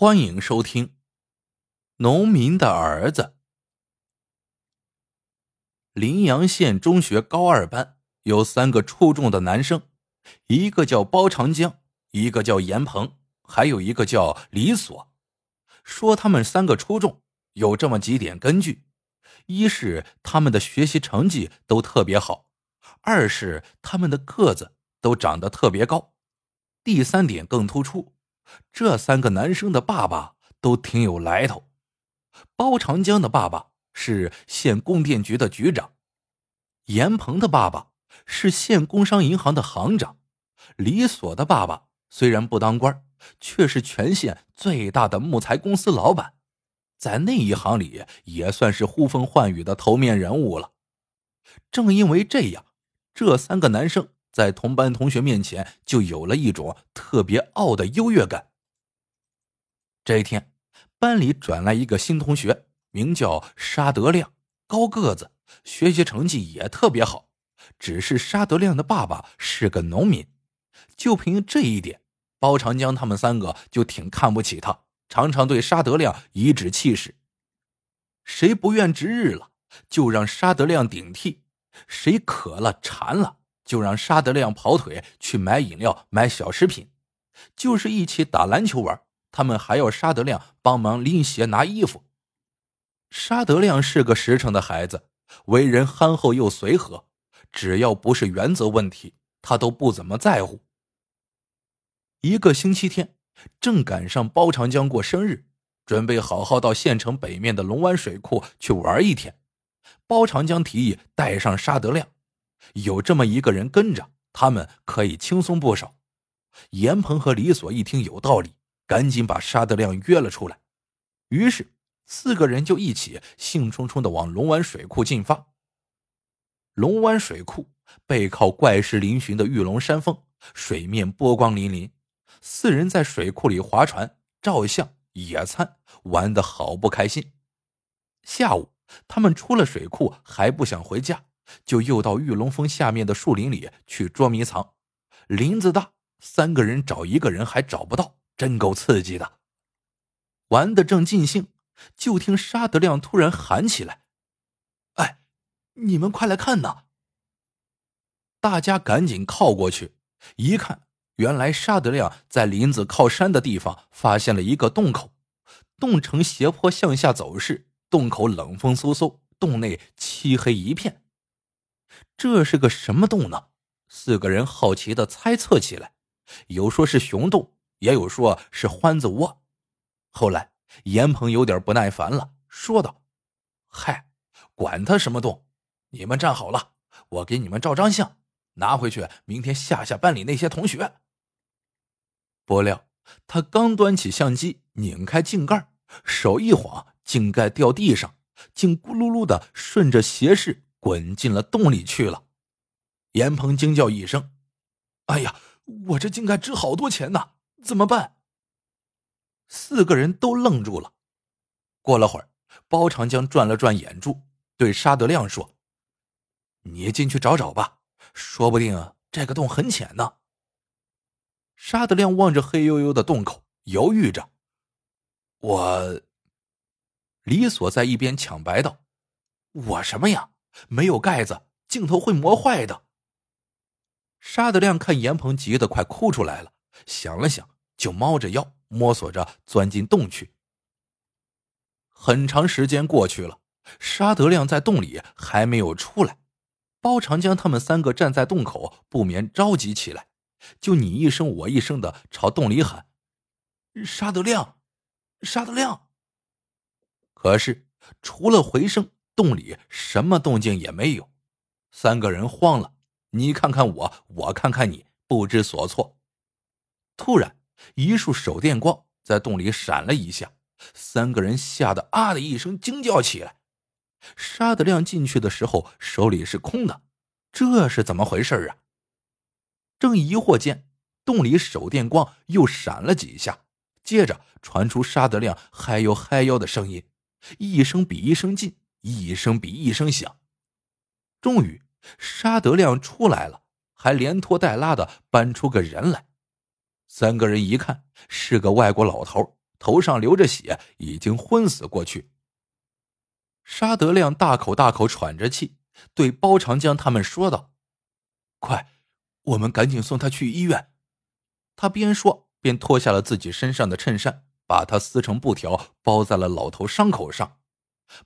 欢迎收听《农民的儿子》。临阳县中学高二班有三个出众的男生，一个叫包长江，一个叫严鹏，还有一个叫李锁。说他们三个出众，有这么几点根据：一是他们的学习成绩都特别好；二是他们的个子都长得特别高；第三点更突出。这三个男生的爸爸都挺有来头。包长江的爸爸是县供电局的局长，严鹏的爸爸是县工商银行的行长，李锁的爸爸虽然不当官，却是全县最大的木材公司老板，在那一行里也算是呼风唤雨的头面人物了。正因为这样，这三个男生。在同班同学面前，就有了一种特别傲的优越感。这一天，班里转来一个新同学，名叫沙德亮，高个子，学习成绩也特别好。只是沙德亮的爸爸是个农民，就凭这一点，包长江他们三个就挺看不起他，常常对沙德亮颐指气使。谁不愿值日了，就让沙德亮顶替；谁渴了馋了。就让沙德亮跑腿去买饮料、买小食品，就是一起打篮球玩，他们还要沙德亮帮忙拎鞋、拿衣服。沙德亮是个实诚的孩子，为人憨厚又随和，只要不是原则问题，他都不怎么在乎。一个星期天，正赶上包长江过生日，准备好好到县城北面的龙湾水库去玩一天。包长江提议带上沙德亮。有这么一个人跟着，他们可以轻松不少。严鹏和李锁一听有道理，赶紧把沙德亮约了出来。于是四个人就一起兴冲冲的往龙湾水库进发。龙湾水库背靠怪石嶙峋的玉龙山峰，水面波光粼粼。四人在水库里划船、照相、野餐，玩得好不开心。下午，他们出了水库，还不想回家。就又到玉龙峰下面的树林里去捉迷藏，林子大，三个人找一个人还找不到，真够刺激的。玩的正尽兴，就听沙德亮突然喊起来：“哎，你们快来看呐！”大家赶紧靠过去，一看，原来沙德亮在林子靠山的地方发现了一个洞口，洞呈斜坡向下走势，洞口冷风嗖嗖，洞内漆黑一片。这是个什么洞呢？四个人好奇的猜测起来，有说是熊洞，也有说是獾子窝。后来严鹏有点不耐烦了，说道：“嗨，管他什么洞，你们站好了，我给你们照张相，拿回去明天吓吓班里那些同学。”不料他刚端起相机，拧开镜盖，手一晃，镜盖掉地上，竟咕噜噜的顺着斜视。滚进了洞里去了，严鹏惊叫一声：“哎呀，我这镜盖值好多钱呢，怎么办？”四个人都愣住了。过了会儿，包长江转了转眼珠，对沙德亮说：“你进去找找吧，说不定这个洞很浅呢。”沙德亮望着黑黝黝的洞口，犹豫着：“我……”李锁在一边抢白道：“我什么呀？”没有盖子，镜头会磨坏的。沙德亮看严鹏急得快哭出来了，想了想，就猫着腰摸索着钻进洞去。很长时间过去了，沙德亮在洞里还没有出来。包长江他们三个站在洞口，不免着急起来，就你一声我一声的朝洞里喊：“沙德亮，沙德亮。”可是除了回声。洞里什么动静也没有，三个人慌了，你看看我，我看看你，不知所措。突然，一束手电光在洞里闪了一下，三个人吓得啊的一声惊叫起来。沙德亮进去的时候手里是空的，这是怎么回事啊？正疑惑间，洞里手电光又闪了几下，接着传出沙德亮嗨哟嗨哟的声音，一声比一声近。一声比一声响，终于沙德亮出来了，还连拖带拉的搬出个人来。三个人一看是个外国老头，头上流着血，已经昏死过去。沙德亮大口大口喘着气，对包长江他们说道：“快，我们赶紧送他去医院。”他边说边脱下了自己身上的衬衫，把它撕成布条包在了老头伤口上。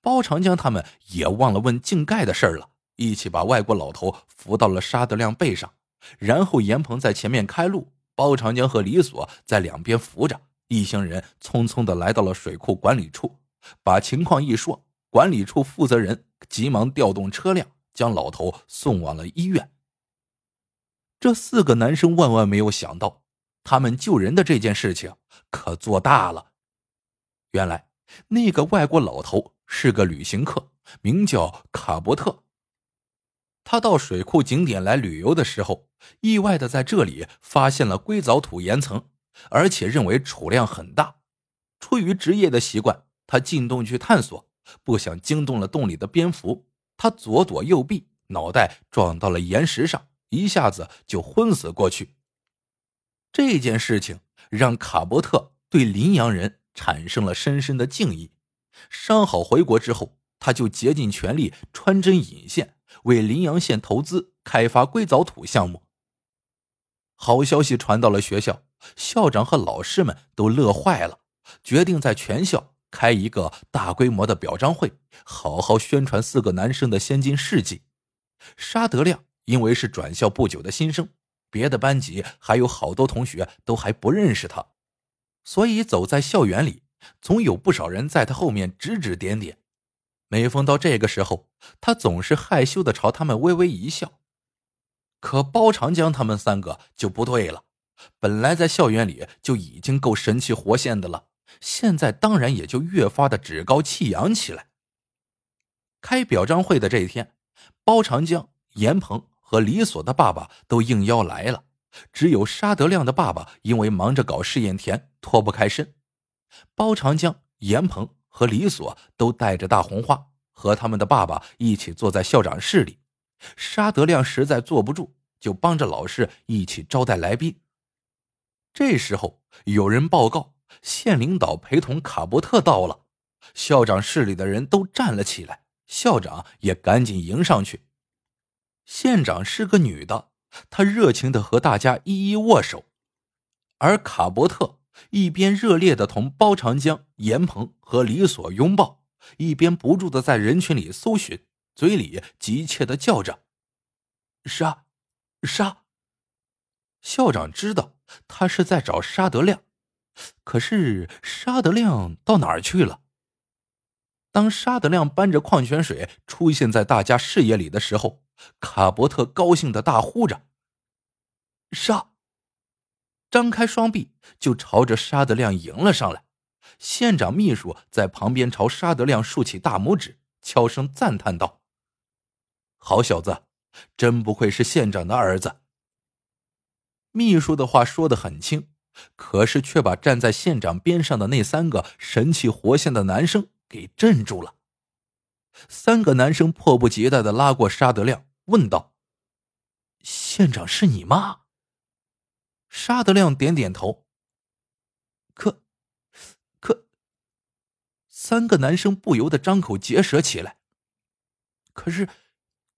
包长江他们也忘了问井盖的事儿了，一起把外国老头扶到了沙德亮背上，然后严鹏在前面开路，包长江和李锁在两边扶着。一行人匆匆的来到了水库管理处，把情况一说。管理处负责人急忙调动车辆，将老头送往了医院。这四个男生万万没有想到，他们救人的这件事情可做大了。原来那个外国老头是个旅行客，名叫卡伯特。他到水库景点来旅游的时候，意外的在这里发现了硅藻土岩层，而且认为储量很大。出于职业的习惯，他进洞去探索。不想惊动了洞里的蝙蝠，他左躲右避，脑袋撞到了岩石上，一下子就昏死过去。这件事情让卡伯特对林阳人产生了深深的敬意。伤好回国之后，他就竭尽全力穿针引线，为林阳县投资开发硅藻土项目。好消息传到了学校，校长和老师们都乐坏了，决定在全校。开一个大规模的表彰会，好好宣传四个男生的先进事迹。沙德亮因为是转校不久的新生，别的班级还有好多同学都还不认识他，所以走在校园里，总有不少人在他后面指指点点。每逢到这个时候，他总是害羞的朝他们微微一笑。可包长江他们三个就不对了，本来在校园里就已经够神气活现的了。现在当然也就越发的趾高气扬起来。开表彰会的这一天，包长江、严鹏和李锁的爸爸都应邀来了，只有沙德亮的爸爸因为忙着搞试验田脱不开身。包长江、严鹏和李锁都带着大红花，和他们的爸爸一起坐在校长室里。沙德亮实在坐不住，就帮着老师一起招待来宾。这时候有人报告。县领导陪同卡伯特到了，校长室里的人都站了起来，校长也赶紧迎上去。县长是个女的，她热情的和大家一一握手，而卡伯特一边热烈的同包长江、严鹏和李所拥抱，一边不住的在人群里搜寻，嘴里急切的叫着：“沙，沙。”校长知道他是在找沙德亮。可是沙德亮到哪儿去了？当沙德亮搬着矿泉水出现在大家视野里的时候，卡伯特高兴的大呼着：“沙！”张开双臂就朝着沙德亮迎了上来。县长秘书在旁边朝沙德亮竖起大拇指，悄声赞叹道：“好小子，真不愧是县长的儿子。”秘书的话说的很轻。可是，却把站在县长边上的那三个神气活现的男生给镇住了。三个男生迫不及待的拉过沙德亮，问道：“县长是你妈？”沙德亮点点头。可，可，三个男生不由得张口结舌起来。可是，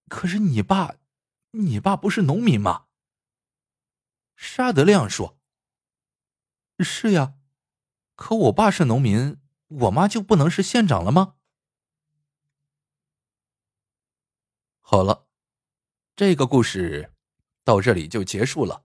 可是你爸，你爸不是农民吗？沙德亮说。是呀，可我爸是农民，我妈就不能是县长了吗？好了，这个故事到这里就结束了。